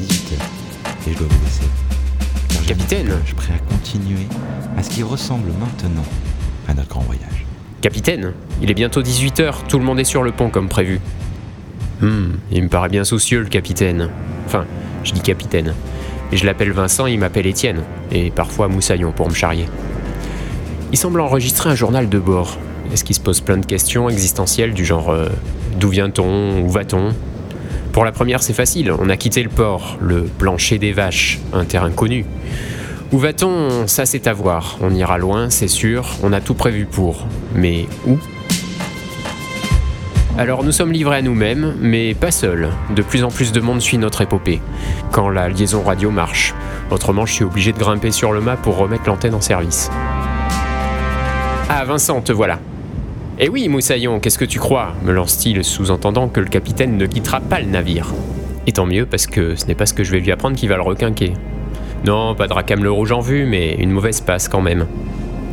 18h je dois Capitaine prêt à continuer à ce qui ressemble maintenant à notre grand voyage. Capitaine, il est bientôt 18h, tout le monde est sur le pont comme prévu. Hum, il me paraît bien soucieux le capitaine. Enfin, je dis capitaine. Je l'appelle Vincent, il m'appelle Étienne, et parfois Moussaillon pour me charrier. Il semble enregistrer un journal de bord. Est-ce qu'il se pose plein de questions existentielles du genre euh, d'où vient-on, où va-t-on? Pour la première, c'est facile, on a quitté le port, le plancher des vaches, un terrain connu. Où va-t-on? Ça, c'est à voir. On ira loin, c'est sûr, on a tout prévu pour. Mais où? Alors nous sommes livrés à nous-mêmes, mais pas seuls. De plus en plus de monde suit notre épopée, quand la liaison radio marche. Autrement, je suis obligé de grimper sur le mât pour remettre l'antenne en service. Ah Vincent, te voilà. Eh oui, Moussaillon, qu'est-ce que tu crois? me lance-t-il, sous-entendant que le capitaine ne quittera pas le navire. Et tant mieux, parce que ce n'est pas ce que je vais lui apprendre qui va le requinquer. Non, pas de le rouge en vue, mais une mauvaise passe quand même.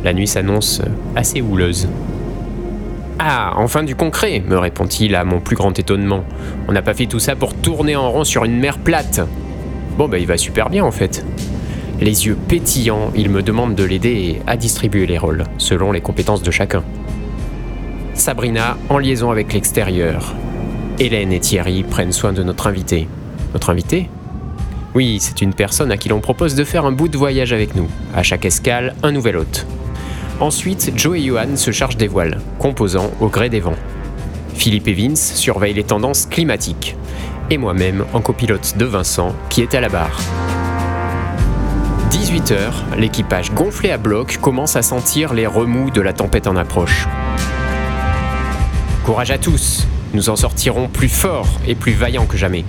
La nuit s'annonce assez houleuse. Ah, enfin du concret, me répond-il à mon plus grand étonnement. On n'a pas fait tout ça pour tourner en rond sur une mer plate. Bon, bah il va super bien en fait. Les yeux pétillants, il me demande de l'aider à distribuer les rôles, selon les compétences de chacun. Sabrina en liaison avec l'extérieur. Hélène et Thierry prennent soin de notre invité. Notre invité Oui, c'est une personne à qui l'on propose de faire un bout de voyage avec nous. À chaque escale, un nouvel hôte. Ensuite, Joe et Johan se chargent des voiles, composant au gré des vents. Philippe et Vince surveillent les tendances climatiques. Et moi-même en copilote de Vincent, qui est à la barre. 18h, l'équipage gonflé à bloc commence à sentir les remous de la tempête en approche. Courage à tous, nous en sortirons plus forts et plus vaillants que jamais.